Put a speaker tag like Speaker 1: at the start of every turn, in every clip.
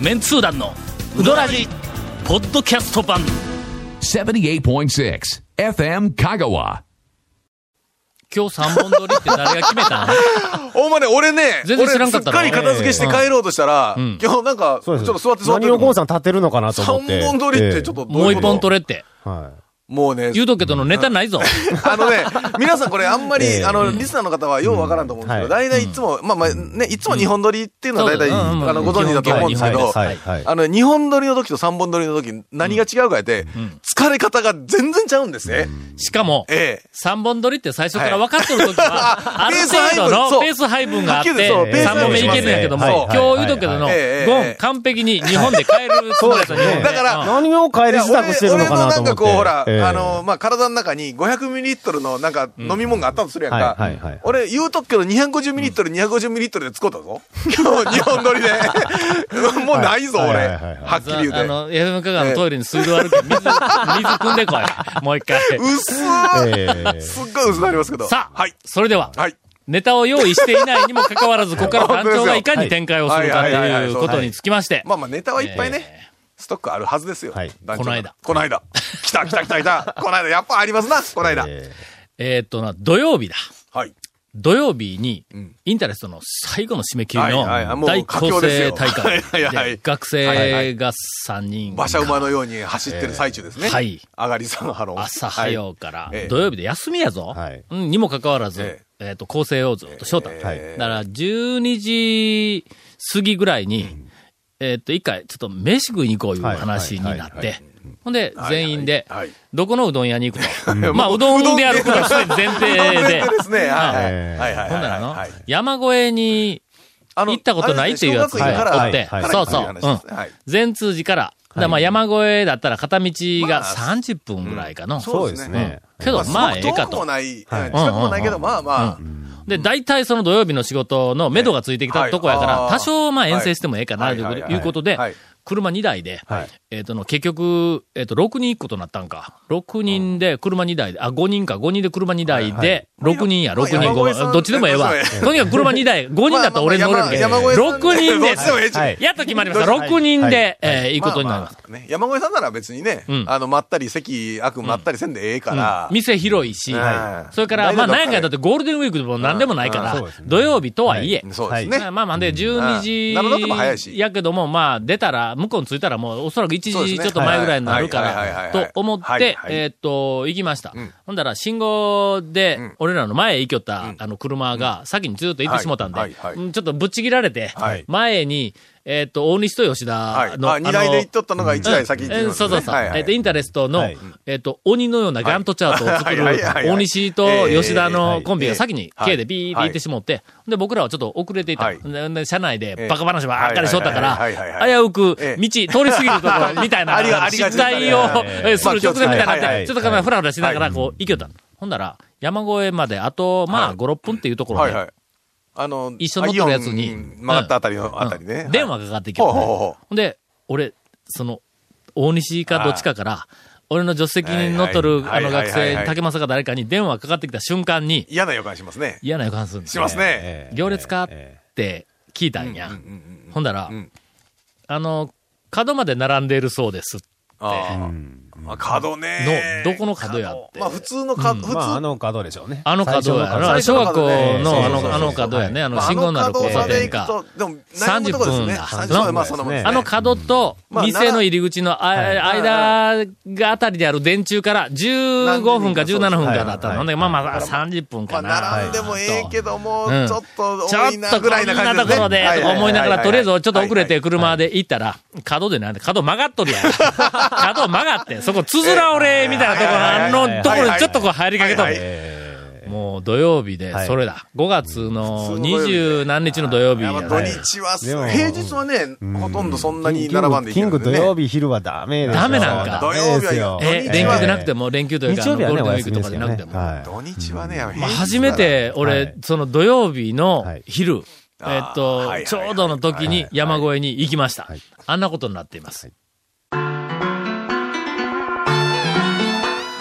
Speaker 1: メンツー団のウドラジポッドキャスト版
Speaker 2: 78.6 FM Kagawa.
Speaker 1: 今日3本撮りって誰が決めた？ん
Speaker 3: お前ね、俺ね、
Speaker 1: 全然知らんかったの
Speaker 3: 俺すっかり片付けして帰ろうとしたら、
Speaker 1: ん
Speaker 3: 今日なんか、ちょっと座って座って。
Speaker 4: 何をゴンさん立てるのかなと思って。
Speaker 3: 三本撮りってちょっとどういうこと？
Speaker 1: もう一本撮れって。
Speaker 4: は
Speaker 3: もうね、
Speaker 1: 言うとくけどのネタないぞ。
Speaker 3: あのね、皆さんこれあんまり、
Speaker 4: ええ。
Speaker 3: あの、リスナーの方はようわからんと思うんですけど、
Speaker 4: うん。
Speaker 3: 大体いつも、まあまあね、いつも日本撮りっていうのは大体、あの、ご存知だと思うんですけど。あの、日本撮りの時と三本撮りの時、何が違うかやって、疲れ方が全然ちゃうんですね。
Speaker 1: しかも、
Speaker 3: ええ。
Speaker 1: 3本撮りって最初から分かってる時は、ある
Speaker 3: ペース配分
Speaker 1: 程度のペース配分があって、
Speaker 3: はっきりそうペース配
Speaker 1: 3本目いけるんやけども、
Speaker 4: はい
Speaker 1: 今日言うとくけどの、ゴン
Speaker 3: ええ
Speaker 1: 完璧に日本で帰る
Speaker 4: そうですね
Speaker 3: だから
Speaker 1: うん
Speaker 4: 何を帰り支度してるのかなと思って。
Speaker 3: 俺俺のなんかこう、ほら、
Speaker 4: ええ
Speaker 3: あの、まあ、体の中に500ミリリットルのなんか飲み物があったとするやんか。俺言うとくけど250ミリリットル、250ミリリットルで使ったぞ。今日日本撮りで。もうないぞ、俺。
Speaker 4: は
Speaker 3: っきり言うて。
Speaker 1: あの、FM 香川のトイレに水道あるけど、水、水汲んでこい。もう一回。
Speaker 3: 薄ー
Speaker 4: ええ
Speaker 3: すっごい薄なりますけど。
Speaker 1: さあ、
Speaker 3: はい。
Speaker 1: それでは、
Speaker 3: はい。
Speaker 1: ネタを用意していないにもかかわらず、ここから 団長がいかに展開をするかと
Speaker 3: はい
Speaker 1: うことにつきまして、
Speaker 3: まあまあネタはいっぱいね、ストックあるはずですよ。
Speaker 4: はい
Speaker 1: この間
Speaker 3: この間。来た来た来た来た。この間、やっぱありますな、この間。
Speaker 4: え
Speaker 1: えーっとな、土曜日だ。
Speaker 3: はい。
Speaker 1: 土曜日に
Speaker 3: ん、
Speaker 1: インタレストの最後の締め切りの大構成大会学生が3人。
Speaker 3: 馬車馬のように走ってる最中ですね。
Speaker 1: はい。
Speaker 3: 上がりさんハロー。
Speaker 1: 朝早うから
Speaker 3: ええ、
Speaker 1: 土曜日で休みやぞ。にもかかわらず
Speaker 3: え、
Speaker 1: え。っと、構成をずっとしようた。だか
Speaker 4: はい
Speaker 1: ら、12時過ぎぐらいに、えっと、一回、ちょっと飯食いに行こういう話になって、ほんで、全員でどこのうどん屋に行くと。まあ、うどんであることは前提
Speaker 3: 前
Speaker 1: で
Speaker 3: 提、ですね。はい。はい。
Speaker 4: ええ
Speaker 3: はいはい
Speaker 1: ほんならの
Speaker 3: はい、
Speaker 1: 山越えに行ったことないっていうやつ。がおってそうそう。全通寺から、だまあ山越えだったら片道が
Speaker 3: まあ
Speaker 1: 30分ぐらいかの。
Speaker 4: そうですね。
Speaker 1: けど、まあ、ええかと。
Speaker 3: 遠くも。ない、近くもないけど、まあまあ。
Speaker 1: で、大体その土曜日の仕事の目処がついてきたとこやから、
Speaker 3: はい。
Speaker 1: 多少まあ遠征してもええかな、と
Speaker 3: はい。
Speaker 1: うことで
Speaker 3: はい、
Speaker 1: 車2台で
Speaker 4: はい、
Speaker 1: えっとの、結局、えっと、6人行くことになったんか。6人で車2台で、あ、5人か、5人で車2台で、6人や、6人、5
Speaker 3: まあ山越えさん
Speaker 1: 人。どっちでもええわ。とにかく車2台、5人だったら俺に乗れるけど、
Speaker 3: まあまあまあ山
Speaker 1: 6人で。やっと決まりました。
Speaker 4: はい
Speaker 1: 6人で、
Speaker 4: はい。
Speaker 1: えー行くことになります。
Speaker 3: 山越さんなら別にね
Speaker 1: うん、
Speaker 3: あの、まったり、席、あくまったりせんでええか
Speaker 1: うん。
Speaker 3: ら。
Speaker 1: 店広いし、
Speaker 3: はい。
Speaker 1: それから、まあ、何やかんやだってゴールデンウィークでも何でもないから土曜日とはいえ、
Speaker 3: そうですね。
Speaker 1: まあまあで、12時やけども、まあ出たら、向こうに着いたらもうおそらく1
Speaker 3: そうですね。
Speaker 1: 時ちょっと前ぐらいになるから、
Speaker 3: はい
Speaker 1: と思って、えーっと、行きました。
Speaker 3: ん。
Speaker 1: ほんだら、信号で
Speaker 3: ん、
Speaker 1: 俺らの前へ行きよった、あの、車が、先にずっと行ってしもったんでちょっとぶっちぎられて
Speaker 3: はい、
Speaker 1: 前に、えーっと、大西と吉
Speaker 3: はい。
Speaker 1: 田の、
Speaker 3: あ、二台で行っとったのが一台先行って
Speaker 1: うんそうそうそう。
Speaker 3: はいはい。
Speaker 1: えっと、インタレストの
Speaker 4: はい、
Speaker 1: えっと、鬼のようなガントチャートを作る
Speaker 3: はいはいはいはい。
Speaker 1: 大西と吉田のコンビが先に
Speaker 3: はい。
Speaker 1: K でビーって行ってしもって、で、僕らはちょっと遅れていた。
Speaker 3: はい。
Speaker 1: 車内で
Speaker 3: ええ
Speaker 1: バカ話ばっかりしとったか
Speaker 3: はいはいはいはい
Speaker 1: ら、危うく
Speaker 3: ええ
Speaker 1: 道通り過ぎるところみたいな
Speaker 3: ありがありが
Speaker 1: 失態をする直前みたいになって、
Speaker 4: はいはい
Speaker 1: ちょっとかなふらふらしながらこう行きよった。の。ほんなら、山越えまであと、まあ、5、6分っていうところで
Speaker 3: はいはい、。あの、
Speaker 1: 一緒に乗ってるやつに。
Speaker 3: 曲がったあたりの、あたりね。
Speaker 1: うん。電話がかかってきよ
Speaker 3: ほ
Speaker 1: んで、俺、その、大西かどっちかから、俺の助手席に乗っとる、あの学生、竹正か誰かに電話かかってきた瞬間に、
Speaker 3: 嫌な予感しますね。
Speaker 1: 嫌な予感するんです
Speaker 3: しますね。
Speaker 4: ええ
Speaker 1: 行列かっ
Speaker 4: え
Speaker 1: て聞いたんや。ほんだら、
Speaker 3: ん。
Speaker 1: あの、角まで並んでいるそうです。
Speaker 3: ああ。まあ、角ね。
Speaker 1: の、どこの角やって。
Speaker 3: まあ、普通の角、普通
Speaker 4: まあ、あの角でしょうね。
Speaker 1: あの角やな。小学校のあの、あの角やね。あの、
Speaker 3: まあ
Speaker 1: 信号のある交差点
Speaker 3: あの角まで
Speaker 1: か
Speaker 3: 行。くとでも、悩むとこですね。
Speaker 1: 30分だ
Speaker 3: 30分まあ、そのもんですね。
Speaker 1: あの角と、
Speaker 3: まあ
Speaker 1: 店の入り口のあ間があたりである電柱から15分か17分かだったの。
Speaker 4: はい
Speaker 1: で、まあまあ30分
Speaker 3: まあ、
Speaker 1: かな。
Speaker 3: 並んでもええけども、
Speaker 1: うん
Speaker 3: ちょっと
Speaker 1: ちょっ
Speaker 3: 多いなぐらい
Speaker 1: とこんな
Speaker 3: な感じですね。
Speaker 1: ところで、とか思いながら、とりあえずちょっと遅れて車
Speaker 3: で。
Speaker 1: で行ったら、角でなんで、角曲がっとるやん。角曲がって、そこ、つづら俺みたいなところ、あのところにちょっとこう入りかけとる
Speaker 3: はい。はい
Speaker 4: え
Speaker 1: もう土曜日で、それだ。5月の二十何日の土曜日。やね
Speaker 3: 土日は、平日はね、ほとんどそんなに
Speaker 4: キン
Speaker 3: 並ばんでいけ
Speaker 4: グキン。グ土曜日昼はダメですよ。
Speaker 1: ダメなんか
Speaker 3: 土曜日は
Speaker 4: よ
Speaker 1: え、連休でなくても、連休というか、あ
Speaker 4: 日曜日はね、
Speaker 1: のゴールデンウィークとかでなくても。
Speaker 3: 土日はね、
Speaker 1: まあ、初めて、
Speaker 4: は
Speaker 1: 俺
Speaker 4: い、
Speaker 1: その土曜日の
Speaker 4: はい。
Speaker 1: 昼、えっとちょうどの時に山越えに行きました。
Speaker 4: はい。
Speaker 1: あんなことになっています。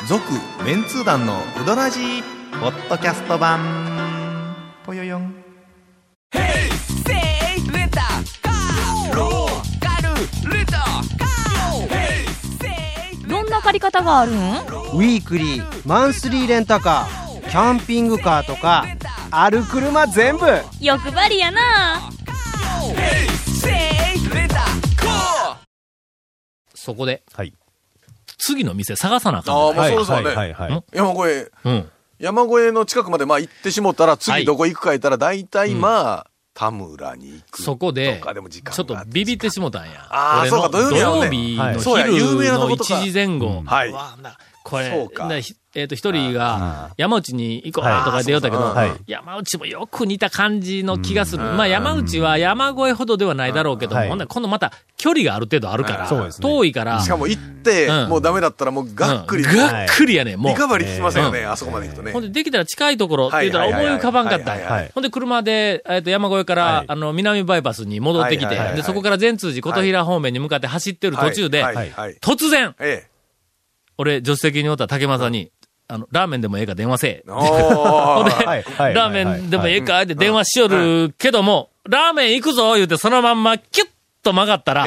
Speaker 3: 続メンツー団のウドラジポッドキャスト版。ぽよよん。
Speaker 5: どんな借り方があるん
Speaker 6: ウィークリーマンスリーレンタカーキャンピングカーとかある車全部。
Speaker 5: 欲張りやな。
Speaker 1: そこで、
Speaker 4: はい、
Speaker 1: 次の店探さなあかん
Speaker 3: ああ、
Speaker 1: ね
Speaker 3: もうそうですよ
Speaker 4: はいはい
Speaker 3: ね。
Speaker 4: はい。
Speaker 3: 山越え、
Speaker 1: うん。
Speaker 3: 山越えの近くまでまあ行ってしもったら、
Speaker 1: はい
Speaker 3: 次どこ行くか言ったら、大体まあ、田村に行く。
Speaker 1: そこで
Speaker 3: とかでも時間が
Speaker 1: ちょっとビビってしもたんや。
Speaker 3: あー
Speaker 1: 俺の
Speaker 3: そうか土曜日やもんね
Speaker 1: 日の昼
Speaker 3: 名なと
Speaker 1: の
Speaker 3: ことか
Speaker 1: 1時前後。
Speaker 3: はい
Speaker 1: わあなこれ
Speaker 3: そう、か
Speaker 1: なひえっ、と、一人が、山内に行こうとか言って言おったけど、山内もよく似た感じの気がする。まあ、山内は山越えほどではないだろうけどほんなら今度また距離がある程度あるから、遠いから、
Speaker 3: しかも行って、
Speaker 1: うん。
Speaker 3: もうダメだったらもうがっくり、
Speaker 1: うん。がっくりやね、もう。
Speaker 3: リ。カバリー効きませんよね、
Speaker 1: う
Speaker 3: あそこまで行くとね。
Speaker 1: ほんで、できたら近いところって言ったら思い浮かばんかったん
Speaker 3: はいはいはい
Speaker 1: や。ほんで、車で、えっと、山越えから、
Speaker 4: はい。
Speaker 1: あの、南バイパスに戻ってきて、で、そこから善通寺琴平方面に向かって走ってる途中で、
Speaker 3: はいはいはい
Speaker 1: 突然、
Speaker 3: え
Speaker 1: 俺、助手席におった竹正に、あの、ラーメンでもええか電話せえ でラーメンでもええかって電話しよるけども、ラーメン行くぞ言うてそのまんまキュッと曲がったら。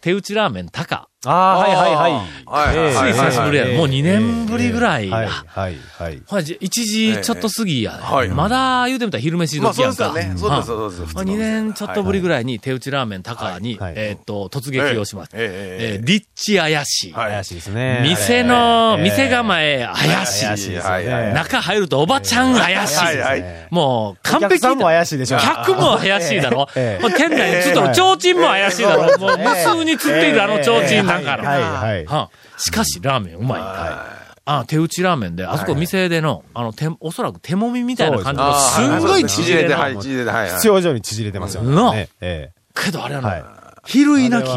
Speaker 1: 手打ちラーメン高。
Speaker 4: ああ、はいはいはい。
Speaker 3: はいはいはい
Speaker 1: つい久しぶりや
Speaker 4: ええ
Speaker 1: もう2年ぶりぐらいや
Speaker 4: はいはいはい。
Speaker 1: ほら、じ1時ちょっと過ぎや、ね
Speaker 3: はい
Speaker 1: まだ言うてみたら昼飯
Speaker 3: まあ
Speaker 1: 時やんか。
Speaker 3: そうですよね。そうです、そうです。普
Speaker 1: まあ、2
Speaker 3: 通の
Speaker 1: 年ちょっとぶりぐらいに手打ちラーメン高に、
Speaker 4: はい
Speaker 1: えーっと、突撃をします。
Speaker 3: ええええええ
Speaker 1: えー立地怪しい。
Speaker 3: はい
Speaker 4: 怪しいですね。
Speaker 1: 店の、
Speaker 4: ええ
Speaker 1: 店構え怪しい。
Speaker 4: 怪しいですよ
Speaker 3: はいはい
Speaker 4: ね。
Speaker 1: 中入るとおばちゃん怪しい。
Speaker 3: はいはい
Speaker 1: もう、完
Speaker 4: お
Speaker 1: 璧
Speaker 4: 客も怪しいでしょ。
Speaker 1: 客も怪しいだろ、店内につっとる提灯も怪しいだろ、もう無数につっているあの提灯なんかの。
Speaker 4: はいはい。
Speaker 1: はあしかし、ラーメンうまいんだ。あ、手打ちラーメンで、あそこ店での、あの、手、おそらく手もみみたいな感じの、
Speaker 3: あー
Speaker 1: すんごい縮れ
Speaker 3: で、
Speaker 1: の。
Speaker 3: はい、縮れで、はい。はい
Speaker 4: 必要以上に縮れてますよ
Speaker 1: なあ
Speaker 4: ね。え
Speaker 1: けどあれは
Speaker 4: え。はい
Speaker 1: の、。比類なき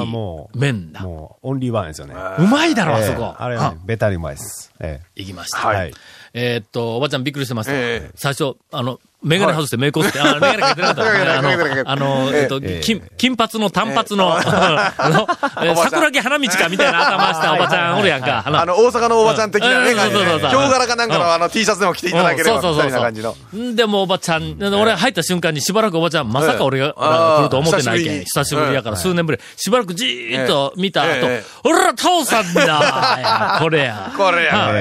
Speaker 1: 麺だ。
Speaker 4: もう、オンリーワンですよね。
Speaker 1: うまいだろ、あ
Speaker 4: ええ
Speaker 1: そこ。
Speaker 4: あれ
Speaker 1: は
Speaker 4: はねベタにうまいです。え
Speaker 1: 行きました。
Speaker 3: はい
Speaker 4: はい
Speaker 1: えーっと、おばちゃんびっくりしてます。
Speaker 3: ええ
Speaker 1: 最初、あの、メガネ外してメイクをして、あ、メガネかけてなかった。あの、あの、えっと、
Speaker 4: ええ。
Speaker 1: 金、金髪の単髪の、桜木花道かみたいな頭したおばちゃんおるやんか。
Speaker 3: あの、大阪のおばちゃん的なね、
Speaker 1: うん
Speaker 3: 感じで。
Speaker 1: そうそうそう
Speaker 3: ヒョウ柄かなんかのあの T シャツでも着ていただければ、
Speaker 1: うん。そうそうそう
Speaker 3: みたいな感じの。
Speaker 1: んでもおばちゃん、俺入った瞬間にしばらくおばちゃん、まさか俺が来ると思ってないけん。
Speaker 3: 久
Speaker 1: 久しぶりやから、数年ぶり。しばらくじーっと見た後
Speaker 3: ええ、
Speaker 1: 俺ら父さんだや これや。
Speaker 3: これや。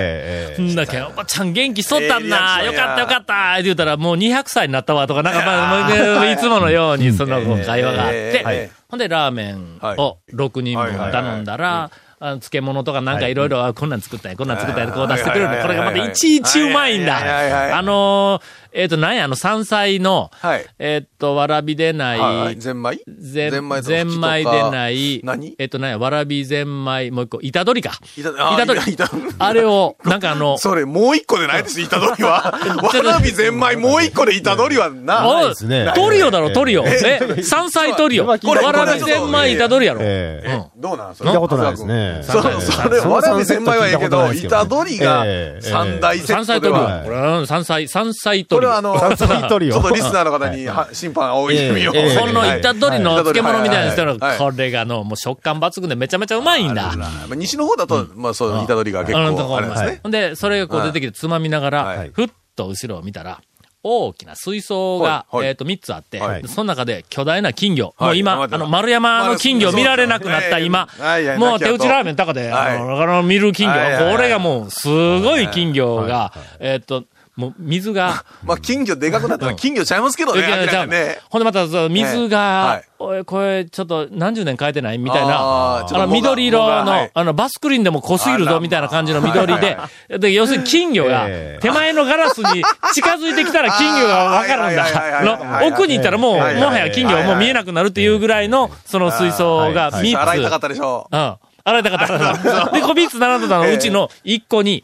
Speaker 1: んだけん、おばちゃん元気しとったんだ、よかったよかったって言ったら、もう200歳になったわとか、なんかまあ、いつものようにその会話があっ
Speaker 3: ええ
Speaker 1: て、ほんでラーメンを6人分頼んだら、漬物とかなんかい。ろいろ、あこんなん作ったんや、こんなん作ったんや、こう出してくれるの。
Speaker 3: はい
Speaker 1: これがまたいちいちうまいんだ。あのー、えっと、なんや、あの山菜の
Speaker 3: はい、
Speaker 1: えっと、わらびでな
Speaker 3: はい。
Speaker 1: い、
Speaker 3: ゼンマイ？
Speaker 1: ゼン、
Speaker 3: ゼンマイと
Speaker 1: ゼンマイでない、
Speaker 3: 何？
Speaker 1: えっと、なんや、わらびゼンマイ、もう一個、板取りか。
Speaker 3: 板
Speaker 1: 取り。
Speaker 3: 板
Speaker 1: あれを、なんかあの、
Speaker 3: それ、もう一個でないです、板取りは。わらびゼンマイ、もう一個で板取りはな。
Speaker 1: おい
Speaker 4: ですね
Speaker 1: トリオだろ、トリオ。
Speaker 3: え
Speaker 1: え、山菜トリオ。わ
Speaker 4: これ
Speaker 1: らび千枚板取りやろ。
Speaker 4: ええ
Speaker 1: うん
Speaker 3: どうなんそ
Speaker 4: 聞いたことないですね。
Speaker 3: そそれ、わらびゼンマイはええけど、板取りが
Speaker 4: ええ
Speaker 3: 三大セ
Speaker 1: 山菜トリオ。
Speaker 3: ットでは。
Speaker 1: これは山菜、山菜トリオ。
Speaker 3: これはあの、
Speaker 4: リオ
Speaker 3: ちょっとリスナーの方には審判青い意味を。
Speaker 4: ええ
Speaker 1: この板取りの漬物みたいな人の、
Speaker 3: はい。
Speaker 1: これがの、もう食感抜群でめちゃめちゃうまいんだ。
Speaker 3: まあ西の方だと、まあそう、板取りが結構あれですね。
Speaker 1: ほんで、それがこう出てきてつまみながら
Speaker 3: はい、
Speaker 1: ふっと後ろを見たら、大きな水槽が、
Speaker 3: はい。はい。
Speaker 1: えっと、3つあって
Speaker 3: はい、
Speaker 1: その中で巨大な金魚。
Speaker 3: はい。
Speaker 1: もう今、あの、丸山の金魚見られなくなった今。
Speaker 3: はい。はい、
Speaker 1: もう手打ちラーメン高で、
Speaker 3: はい。
Speaker 1: あの、あの見る金魚。これがもう、すごい金魚が、えっと、もう水が、
Speaker 3: まあ金魚でかくなったら金魚ちゃいますけどね、ね。
Speaker 1: ほんでまた、水
Speaker 3: は
Speaker 1: が
Speaker 3: い、
Speaker 1: おいこれ、ちょっと何十年変えてないみたいな、
Speaker 3: あ
Speaker 1: の、緑色のあの、バスクリーンでも濃すぎるぞ、みたいな感じの緑で、で、要するに金魚が
Speaker 4: え、え
Speaker 1: 手前のガラスに近づいてきたら金魚がわかるんだ。
Speaker 3: はい
Speaker 1: の奥に行ったらもう、も
Speaker 3: は
Speaker 1: や金魚はもう見えなくなるっていうぐらいの、その水槽が
Speaker 4: はい
Speaker 1: 3つ。
Speaker 3: 洗いたかったでしょ
Speaker 1: うん。洗いたかった。で、こう3つ並んでたのうちの1個に。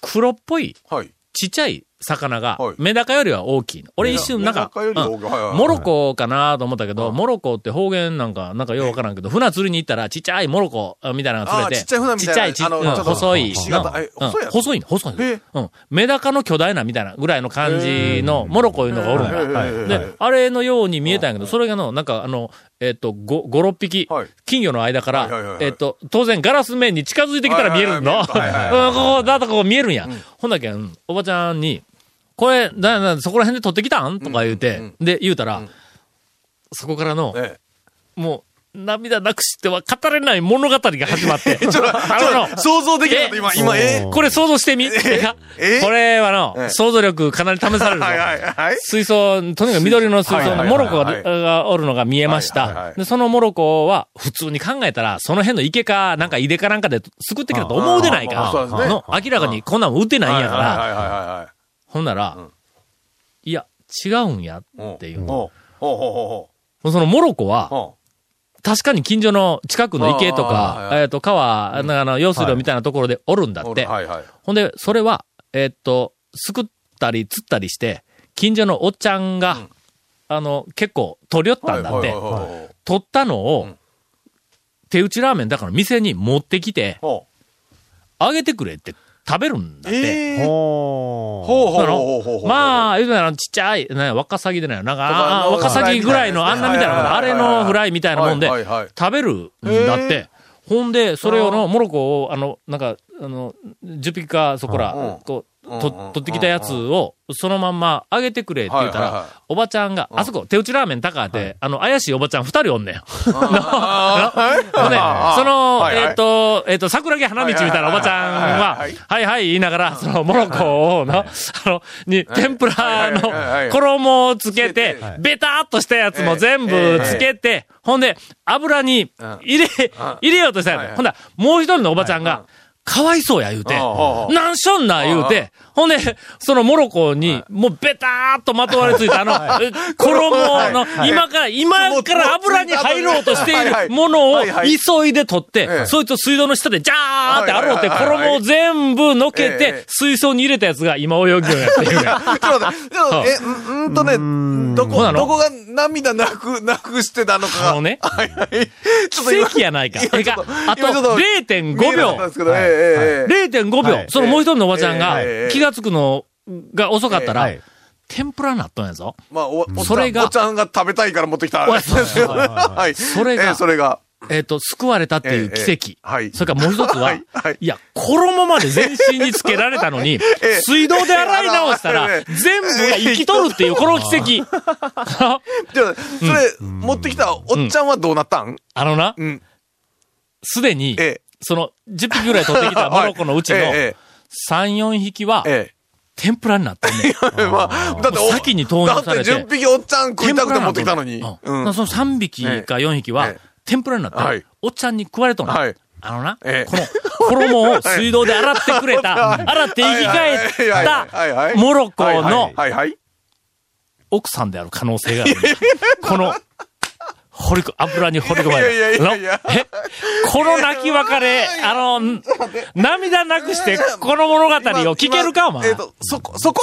Speaker 1: 黒っぽい、
Speaker 3: はい。
Speaker 1: ちっちゃい魚が
Speaker 3: はい、
Speaker 1: メダカよりは大きいの。俺一瞬なんか、モロコかなと思ったけど、モロコって方言なんか、なんかようわからんけど、船釣りに行ったらちっちゃいモロコあみたいなのが釣れて、
Speaker 3: ちっちゃい船みたいな
Speaker 1: ちっちゃい細い、
Speaker 3: 細い
Speaker 1: 細いうん。メダカの巨大なみたいなぐらいの感じのモロコいうのがおるんだ。で、あれのように見えたんやけど、それがの、なんかあの、えっと、5、5、6匹
Speaker 3: はい、
Speaker 1: 金魚の間か
Speaker 3: はいはいはいは、い。
Speaker 1: らえっと、当然ガラス面に近づいてきたら見えるの。ここ、だとこう見えるんや。ほんだけん、おばちゃんに、これ、だ、だ、そこら辺で取ってきたん？とか言うて、で、言うたら、そこからの、
Speaker 3: え
Speaker 1: も涙なくしては語れない物語が始まって。
Speaker 3: ちょっと、ちょっと、想像できなかった、今、今、え
Speaker 1: これ想像してみ。
Speaker 3: え
Speaker 1: これはの、
Speaker 3: え
Speaker 1: 想像力かなり試されるぞ。
Speaker 3: はいはいはい。
Speaker 1: 水槽、とにかく緑の水槽のモロコがおるのが見えまし。た。で、そのモロコは、普通に考えたら、その辺の池か、なんか井出かなんかで救ってきたと思うでないか。明らかにこんなんも打ってないんやから、
Speaker 3: はいはいはいは
Speaker 1: ほんなら、いや、違うんや。っていう。
Speaker 3: ほうほうほうほう
Speaker 1: そのモロコは、
Speaker 3: ほ
Speaker 1: 確かに近所の近くの池とか、えっと、川、あの、用水路みたいなところでおるんだ
Speaker 3: う。
Speaker 1: って。
Speaker 3: はいはい。
Speaker 1: ほんで、それは、えっと、すくったり釣ったりして、近所のおっちゃんが、あの、結構取り寄ったんだって。取ったのを、
Speaker 3: うん
Speaker 1: 手打ちラーメンだから店に持ってきて、
Speaker 3: ほ
Speaker 1: あげてくれって食べるん
Speaker 3: う。
Speaker 1: だって。
Speaker 3: ええ。
Speaker 4: ほー。
Speaker 3: ほうほうほうほうほう。
Speaker 1: まあ、言うたらちっちゃい、ね、ワカサギでないなんか、あワカサギぐらいのあんなみたいなあれのフライみたいなもんで食べるんだって。ほんで、それをの、モロコを、あの、なんか、あの、10匹か、そこら
Speaker 3: うん、
Speaker 1: こう、
Speaker 3: うん
Speaker 1: と、取ってきたやつを、そのまんまあげてくれって言ったら、おばちゃんが、あそこ、手打ちラーメン高って、あの、怪しいおばちゃん二人おんねん。ほんで、その、えっと、えっと、桜木花道みたいなおばちゃんは
Speaker 3: はいはい、
Speaker 1: 言いながら、その、モロコをの、あの、に、天ぷらの衣をつけ
Speaker 3: つ
Speaker 1: てベターっとしたやつも全部つけて、ほんで、油に入れ、入れようとしたやつ。ほんだらもう一人のおばちゃんが、かわいそうや言うて、
Speaker 3: ああ
Speaker 1: なんしょんな言うて、ほんで、そのモロコに、もうベターっとまとわれついた、あの、え衣の、今から、今から油に入ろうとしているものを急いで取って、
Speaker 3: ええ。
Speaker 1: そいつを水道の下でジャーって洗うて、
Speaker 3: はいはいはい。はい
Speaker 1: 衣を全部のけ
Speaker 3: ええ。
Speaker 1: て、水槽に入れたやつが今泳ぎをやっているね。
Speaker 3: ちょっと待って、でも え、んんとね、どこ、
Speaker 1: ほなの？
Speaker 3: どこが涙なく、なくしてたのか。が。
Speaker 1: あのね 奇跡やないか。えかあと
Speaker 3: 今ちょっと
Speaker 1: 0.5
Speaker 3: 見えなか
Speaker 1: 秒。
Speaker 3: ったんですけど、ええええええ
Speaker 1: 0.5秒、
Speaker 4: はい
Speaker 1: そのもう一人のおばちゃんが
Speaker 3: ええ
Speaker 1: 気がつくのが遅かったら、
Speaker 4: はい。
Speaker 1: 天ぷらなっとんやぞ。
Speaker 3: まあ、お、おっちゃん
Speaker 1: それが
Speaker 3: おっちゃんが食べたいから持ってきた。ですよねはい。
Speaker 1: それが
Speaker 3: ええそれが。
Speaker 1: えっ、と、救われたっていう奇跡。
Speaker 3: はい
Speaker 1: それからもう一つは、
Speaker 3: はい
Speaker 1: や、衣まで全身につけられたのに、
Speaker 3: え
Speaker 1: 水道で洗い直したら、
Speaker 3: ええ
Speaker 1: 全部が生きとるっていう、この奇跡。
Speaker 3: じゃあ、それ、持ってきたおっちゃんはどうなったん
Speaker 1: あのな
Speaker 3: う、ん。
Speaker 1: すでに、
Speaker 3: ええ。
Speaker 1: その、10匹ぐらい取ってきた モロコのうちの、
Speaker 3: え
Speaker 1: 3、4匹は
Speaker 3: え、、え
Speaker 1: 天ぷらになってんね。
Speaker 3: まあ、だってお、
Speaker 1: 先に投入されて
Speaker 3: だって10匹おっちゃん食いたくて持ってきたのに。
Speaker 1: う。
Speaker 3: うんん。
Speaker 1: その3匹か4匹は
Speaker 3: ええ、
Speaker 1: 天ぷらになって、
Speaker 3: はい
Speaker 1: おっちゃんに食われとんの。
Speaker 3: はい。
Speaker 1: あのな、
Speaker 3: ええ
Speaker 1: この衣を水道で洗ってくれた、洗って生き返ったモロコの。奥さんである可能性がある。この、掘りこ、油に掘り込ま
Speaker 3: いやいや
Speaker 1: れた。
Speaker 3: いやいや
Speaker 1: のえ？この泣き別れ、あの、ん涙なくして、この物語を聞けるか、お前。
Speaker 3: えっと、そこ、そこ？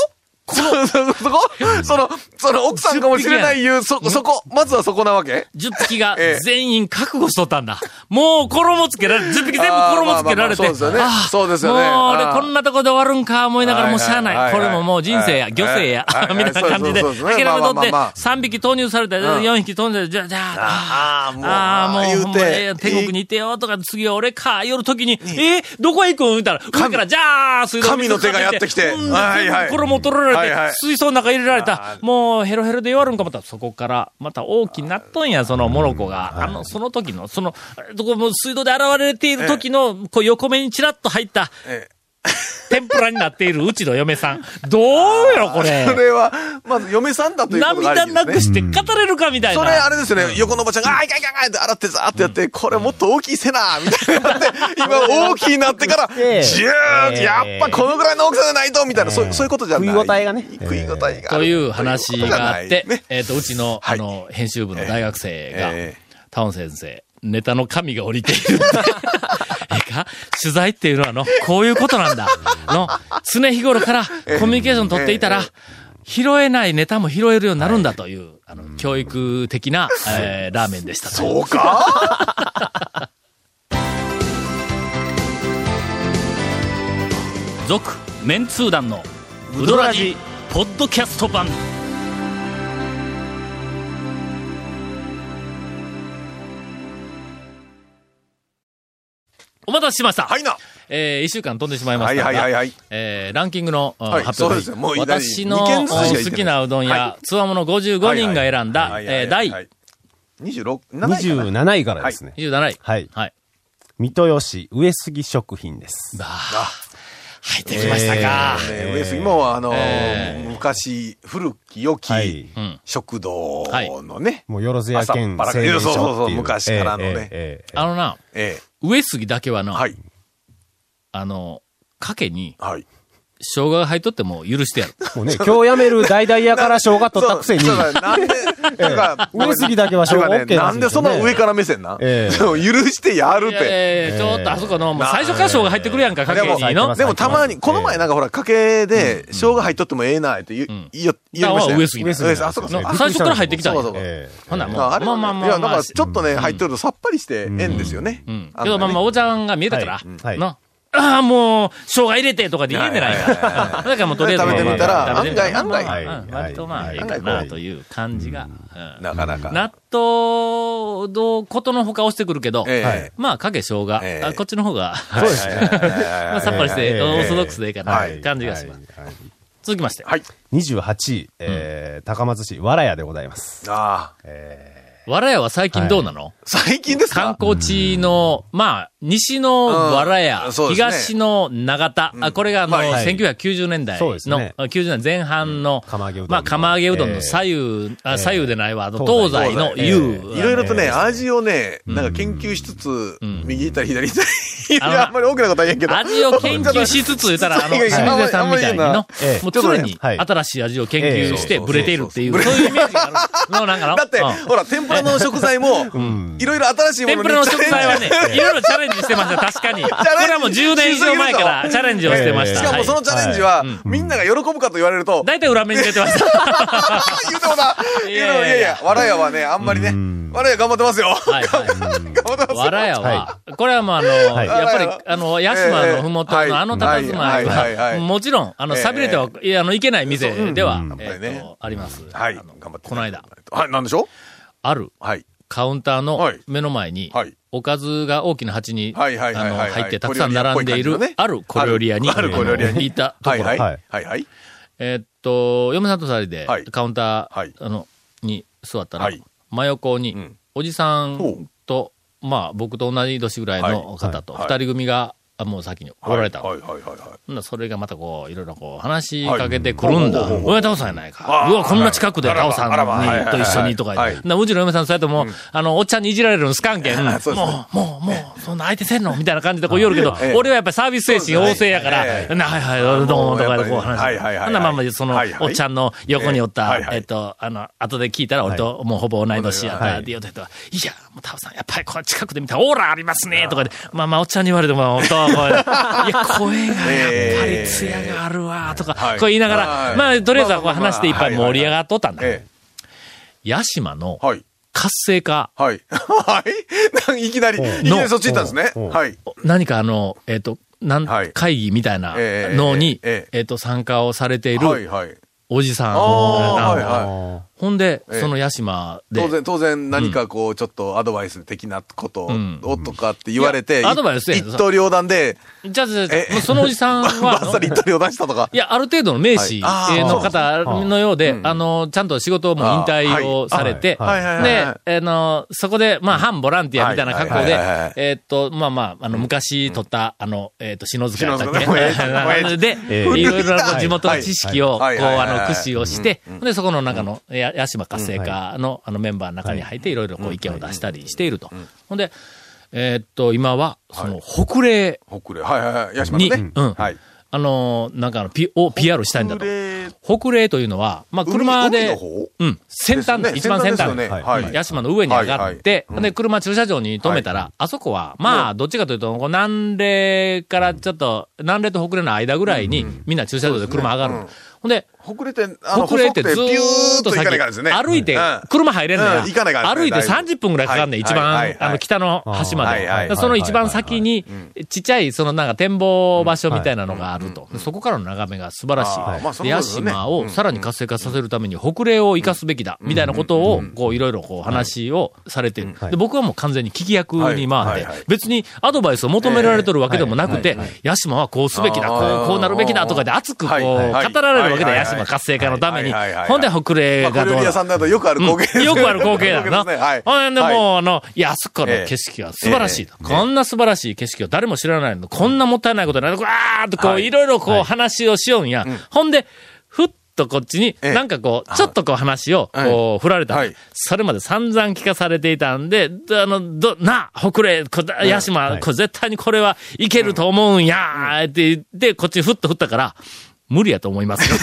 Speaker 3: そ、そ、そこその、その奥さんかもしれない言う、そ、そこ、まずはそこなわけ
Speaker 1: ？10匹が
Speaker 3: ええ。
Speaker 1: 全員覚悟しとったんだ。もう衣つけられ、10匹全部衣つけられて。
Speaker 3: そうですよね。そうですよね。
Speaker 1: もう俺こんなとこで終わるんか思いながらもうしゃあ
Speaker 3: はい
Speaker 1: な。
Speaker 3: はい。
Speaker 1: これももう人生や、
Speaker 3: はい
Speaker 1: 漁生や みたいな感じで、諦めとって、
Speaker 3: まあまあまあ。まあ
Speaker 1: 3匹投入されて、
Speaker 3: ん。
Speaker 1: 4匹投入されて、じゃあ、じゃあ、
Speaker 3: ああ、もう、
Speaker 1: もう。天国にいてよとか、次は俺か、夜時に、えーどこへ行くん？言ったら、上から、じゃあ、水道
Speaker 3: 神の手がやってきて。
Speaker 1: うん
Speaker 3: はいはい。
Speaker 1: 衣取られて、
Speaker 3: はいはい。
Speaker 1: 水槽の中入れられた。
Speaker 3: あ。
Speaker 1: もう、ヘロヘロで終わるんかまた、そこから、また大きになっとんや、そのモロコが。あの、その時の、その、どこもう水道で現れている時の、こう横目にちらっと入った、
Speaker 3: え
Speaker 1: 天ぷらになっているうちの嫁さん。どうよ、こ
Speaker 3: えそ
Speaker 1: れ。
Speaker 3: れは、まず嫁さんだということがあ
Speaker 1: 涙。なくして語れるかみたいな。
Speaker 3: それあれですよね、横のおばちゃんが、あーいかんいかんいかんって洗ってザーってやって、これもっと大きいせなみたいにな。って、今大きいなってから、ジュ
Speaker 4: ええ
Speaker 3: ーって、やっぱこのぐらいの大きさじゃないと、みたいな、そういうことじゃない。
Speaker 4: 食い応えがね。
Speaker 3: 食い応えがある。
Speaker 1: という話があって、
Speaker 3: ね
Speaker 1: えっ、と、うちの、
Speaker 3: はい。
Speaker 1: あの、編集部の大学生が、
Speaker 3: え
Speaker 1: タウン先生、ネタの神が降りている。え えか？取材っていうのはの、こういうことなんだ。の、常日頃からコミュニケーション取っていたら、拾えないネタも拾えるようになるんだという、あの、教育的な、えーラーメンでしたと。
Speaker 3: そうか？
Speaker 1: 続、メンツー団の、ウドラジ、ポッドキャスト版。お待たせしました。
Speaker 3: はいな。
Speaker 1: えー、一週間飛んでしまいま
Speaker 3: はい
Speaker 1: したが、
Speaker 3: はいはいはい。
Speaker 1: えー、ランキングの、あ
Speaker 3: はい
Speaker 1: 発表
Speaker 3: そうですよもう
Speaker 1: 私の好きなうどん屋、
Speaker 3: は
Speaker 1: つわもの55人が選んだ、
Speaker 3: はいはい
Speaker 1: えー、第
Speaker 3: はいはい26、7位かな。
Speaker 4: 27位からですね。
Speaker 1: 27位。
Speaker 4: はい。
Speaker 1: はい。
Speaker 4: 水戸吉上杉食品です。
Speaker 1: ああ。入ってきましたか。
Speaker 3: ね上杉も、あのー
Speaker 1: えー
Speaker 3: 昔、古き良き
Speaker 4: はい。
Speaker 1: うん。
Speaker 3: 食堂のね、
Speaker 4: もうよろずや県
Speaker 3: そうそうそう
Speaker 4: っていう。
Speaker 3: 昔からのね
Speaker 4: ええええええ
Speaker 1: あのな、
Speaker 3: え
Speaker 1: 上杉だけはな、
Speaker 3: えはい、
Speaker 1: あの、かけに
Speaker 3: はい。
Speaker 1: 生姜が入っとっても許してやる。
Speaker 4: もうね、今日辞める大々屋から生姜取ったくせに、
Speaker 3: なんで、なんか、
Speaker 4: 上杉だけは生姜
Speaker 3: なんか
Speaker 4: OK
Speaker 3: なんでその上から目線な、
Speaker 4: ええ。
Speaker 3: そう許してやるって。
Speaker 1: いやいやちょっとあそこの、もう最初から生姜入ってくるやんか、かけ。にの
Speaker 3: でもたまに、この前なんかほら、家計で、生姜入っとってもええなって言
Speaker 1: ん。
Speaker 3: い言いましたよ。
Speaker 1: 上杉
Speaker 4: 上杉
Speaker 3: あ、そうかそうか。
Speaker 1: の最初から入ってきたんや
Speaker 3: そうそうそう
Speaker 4: え。え
Speaker 1: ほんならもう、まあまあまあ。
Speaker 3: いや、だ
Speaker 1: まあ
Speaker 3: から、ちょっとね、入ってるとさっぱりしてええんですよね。
Speaker 1: うん。
Speaker 3: あ
Speaker 1: けどまあまあ、おちゃんが見えたから、
Speaker 4: はい。
Speaker 1: の、ああ、もう、生姜入れてとかで言えんでないから。だからもうとりあえず。
Speaker 3: 食べてみたら案外案外。
Speaker 1: 割とまあ、
Speaker 4: はい。
Speaker 1: いいかなという感じが。うん。
Speaker 3: なかなか。
Speaker 1: 納豆のことのほか押してくるけど、
Speaker 3: ええ。
Speaker 1: まあ、かけ生姜、こっちの方が、
Speaker 3: そうですね。
Speaker 1: まあ、さっぱりして、
Speaker 4: ええ。
Speaker 1: オーソドックスでいいかな、
Speaker 3: はい。
Speaker 1: 感じがします。続きまして、
Speaker 3: はい。
Speaker 4: 28位、えー高松市、わらやでございます。
Speaker 3: ああ。
Speaker 1: わらやは最近どうなの、
Speaker 3: 最近です
Speaker 1: 観
Speaker 3: か
Speaker 1: 光地の、まあ、西のわらや、
Speaker 3: うんね。
Speaker 1: 東の長田、あこれがあの、
Speaker 3: まあ
Speaker 4: はい。
Speaker 1: 1990年代の、
Speaker 4: そうですね。
Speaker 1: あ90年前半の、
Speaker 4: 釜揚げうどんの。
Speaker 1: まあ、釜揚げうどんの左右、あ左右でないわ、あの東西。の
Speaker 3: 東西
Speaker 1: 湯、
Speaker 3: いろいろとね、
Speaker 4: ええ。
Speaker 3: 味をね、なんか研究しつつ、
Speaker 1: ん。
Speaker 3: 右行ったり左行ったり、いやあんまり大きなことは言えんけど。
Speaker 1: 味を研究しつつ言ったら、あの、清水出さんみたいにの、
Speaker 4: ええ。
Speaker 1: もう常に
Speaker 4: はい。
Speaker 1: 新しい味を研究して
Speaker 3: ええ。
Speaker 1: ブレているっていう、
Speaker 3: そう
Speaker 1: いうイメージがある。の、なんかの？
Speaker 3: だって、
Speaker 1: うん。
Speaker 3: ほら、天ぷらの食材も、いろいろ新しいものに
Speaker 1: 天ぷらの食材はね、いろいろチャレンジしてました、確かに。これはもう10年以上前からチャレンジをしてました。
Speaker 3: しかもその
Speaker 1: はい。
Speaker 3: チャレンジは、みんなが喜ぶかと言われると、
Speaker 1: 大体裏面に出てました。
Speaker 3: 言うてもな、
Speaker 1: い
Speaker 3: 言うてもい
Speaker 1: やいや
Speaker 3: わらやはね、あんまりね、わらや頑張ってますよ。
Speaker 1: はいはい。
Speaker 3: 頑張ってますよ。
Speaker 1: わらやは、これはもうあの、
Speaker 4: はい。
Speaker 1: やっぱり、あの、ヤシマのふもと
Speaker 3: ええ
Speaker 1: のあの佇まい。
Speaker 3: はい。は
Speaker 1: もちろん、あの、
Speaker 3: ええ。
Speaker 1: 錆びれては、いやあの、いけない店では、あります。
Speaker 3: はい、頑張って。
Speaker 1: この間、
Speaker 3: はい、なんでしょう？
Speaker 1: ある。
Speaker 3: はい。
Speaker 1: カウンターの
Speaker 3: はい。
Speaker 1: 目の前に
Speaker 3: はい、
Speaker 1: おかずが大きな鉢に、あの、入ってたくさん並んでいるある小料理屋に、
Speaker 3: ある小料理屋に。
Speaker 1: 行ったところ、
Speaker 3: はいはい。は
Speaker 4: はいい
Speaker 3: はい。
Speaker 1: えーっと、嫁さんと二人で
Speaker 3: はい、
Speaker 1: カウンター、
Speaker 3: はい。
Speaker 1: あの、に座ったら、
Speaker 3: はい。
Speaker 1: 真横に、
Speaker 3: ん。
Speaker 1: おじさ
Speaker 3: ほ
Speaker 1: んと、まあ、僕と同じ年ぐらいの方と、
Speaker 3: はい。
Speaker 1: 二人組が、あもう先におられた。それがまたこう、いろいろこう、話しかけてくるんだ。
Speaker 3: はい。ほうほうほう
Speaker 1: 親タオさんやないか。うわ、こんな近くでタオさんにと一緒にとか言って。
Speaker 3: は
Speaker 1: なうちの嫁さん、そうやってもう、あの、おっちゃんにいじられるの好かんけん。もう、もう、もう、そんな相手せんのみたいな感じでこう言うるけど
Speaker 3: ええ、
Speaker 1: 俺はやっぱりサービス精神旺盛やから、
Speaker 3: ええ。
Speaker 1: なはいはい、どうもとかでこう話
Speaker 3: はいはいはいはい。
Speaker 1: ほんならまあまあ、そのおっちゃんの横におった
Speaker 3: え
Speaker 1: っと、あの、後で聞いたら俺ともうほぼ同い年やった
Speaker 4: はい
Speaker 1: って言ういや、もうタオさん、やっぱりこれ近くで見たらオーラありますねとかで、まあまあ、おっちゃんに言われても、本当これ いや、声がやっぱり艶があるわ、とか、
Speaker 3: はい
Speaker 1: こう言いながら、
Speaker 3: はい
Speaker 1: まあ、とりあえずはこう話していっぱい盛り上がっとったんだ。
Speaker 3: え
Speaker 1: ヤシマの。活性化、
Speaker 3: はい。はい。いきなり、いきなりそっち行ったんですね。はい。
Speaker 1: 何かあの、えっ、と、なん、
Speaker 3: はい
Speaker 1: 会議みたいな
Speaker 3: ええ
Speaker 1: のに、
Speaker 3: ええ
Speaker 1: えっ、と、参加をされている
Speaker 3: はいはい。
Speaker 1: おじさん。ほんで、
Speaker 3: ええ。
Speaker 1: そのヤシマで、
Speaker 3: 当然、当然何かこう、ちょっとアドバイス的なこと
Speaker 1: ん。
Speaker 3: をとかって言われて、
Speaker 1: アドバイス
Speaker 3: 一刀両断で、
Speaker 1: じゃあ、じゃあそのおじさんは、
Speaker 3: バッサリ一刀両断したとか。
Speaker 1: いや、ある程度の名士の方のようで、
Speaker 3: うん。
Speaker 1: あの、ちゃんと仕事も引退をされて、で、
Speaker 3: はい
Speaker 1: あの、そこで、まあ、反ボランティアみたいな格好でえーっと、まあまあ、あの、昔取った、あの、えーっと、篠塚やったっけ？で、
Speaker 4: え
Speaker 1: いろいろ地元の知識を、こう、あの、駆使をして、で、そこの中の、や、八島活性化の、あの、メンバーの中に入って、いろいろこう、意見を出したりしていると。ほんで、えーっと、今は、その、北霊
Speaker 3: 北霊。はいはいはい。ヤシマの
Speaker 1: に、
Speaker 3: ね。
Speaker 1: うん、
Speaker 3: はい。
Speaker 1: あのーなんかあの、P、を PR したいんだと。
Speaker 3: 霊
Speaker 1: 北霊というのは、まあ、車でうん、先端、一番先端、
Speaker 3: 先端ですよね。はい。
Speaker 1: ヤシマの上に上がって、で、車駐車場に止めたら、あそこは、まあ、どっちかというと、こう南霊からちょっと、南霊と北霊の間ぐらいに、みんな駐車場で車上がる。
Speaker 3: うん。
Speaker 1: ほんで、
Speaker 3: 北霊って、
Speaker 1: 北霊ってずーっと先。歩いて
Speaker 3: うん、
Speaker 1: 車入れんのや。
Speaker 3: うん。行かないからですね。
Speaker 1: 歩いて
Speaker 3: だいぶ
Speaker 1: 30分ぐらいかかんね一番、あの、北の端まで。その一番先に、ちっちゃい、そのなんか展望場所みたいなのがあると。でそこからの眺めが素晴らしい。島をさらに活性化させるために北霊を生かすべきだ、みたいなことを、こう、いろいろこう話をされてる。で、僕はもう完全に聞き役に回って別にアドバイスを求められてるわけでもなくて、八島はこうすべきだ、こう、こうなるべきだとかで熱くこう、
Speaker 3: はい
Speaker 1: 語
Speaker 3: はい
Speaker 1: られるわけで、
Speaker 3: はい
Speaker 1: 八島活性化のために。ほんで、北霊
Speaker 3: まあ、
Speaker 1: がどう
Speaker 3: だとよくある光景
Speaker 1: よくある光景だな。ほんで、
Speaker 3: はい。
Speaker 1: もう、あの、いや、あそこの景色は素晴らしいと。こんな素晴らしい景色を誰も知らないの。こんなもったいないことないの。わーっとこう、
Speaker 3: はい。
Speaker 1: いろいろこう話をしようんや。ほんで、とこっちに、
Speaker 3: ええ。
Speaker 1: なんかこう、ちょっとこう話を、こう、振られた。
Speaker 3: はい。
Speaker 1: それまで散々聞かされていたんで、あの、ど、なあ、北霊、こ八島、これ絶対にこれはいけると思うんやーって言って、こっちふっと振ったから、無理やと思いますよ。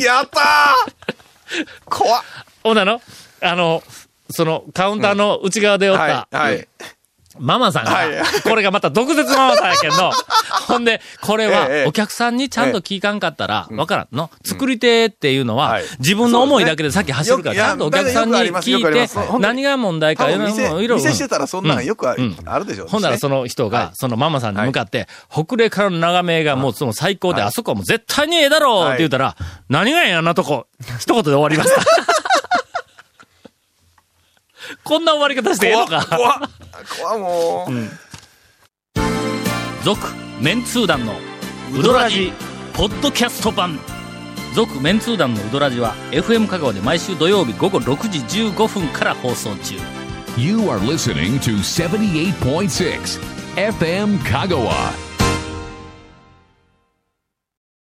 Speaker 3: やったー！怖っ。
Speaker 1: ほんなのあの、その、カウンターの内側でおった、
Speaker 3: はい。はい。
Speaker 1: ママさんが、
Speaker 3: はい。
Speaker 1: これがまた毒舌ママさんやけんの。ほんで、これ
Speaker 3: ええ
Speaker 1: は、お客さんにちゃんと聞かんかったら、わからんの。作り手っていうのは
Speaker 3: はい、
Speaker 1: 自分の思いだけでさっき走るから、ちゃんとお客さんに聞いて何が問題か、いろいろ
Speaker 3: 店してたらそんなんよくある,、でしょ。
Speaker 1: ほんならその人が、そのママさんに向かって、北霊からの眺めがもうその最高で、あそこはもう絶対にええだろうって言ったら、何がええんあんなとこ、一言で終わりました。こんな終わり方してええのか？
Speaker 3: 怖っ怖っもう、
Speaker 1: 続メンツー団のウドラジポッドキャスト版。続メンツー団のウドラジは FM 香川で毎週土曜日午後6時15分から放送中。
Speaker 2: You are listening to 78.6 FM Kagawa.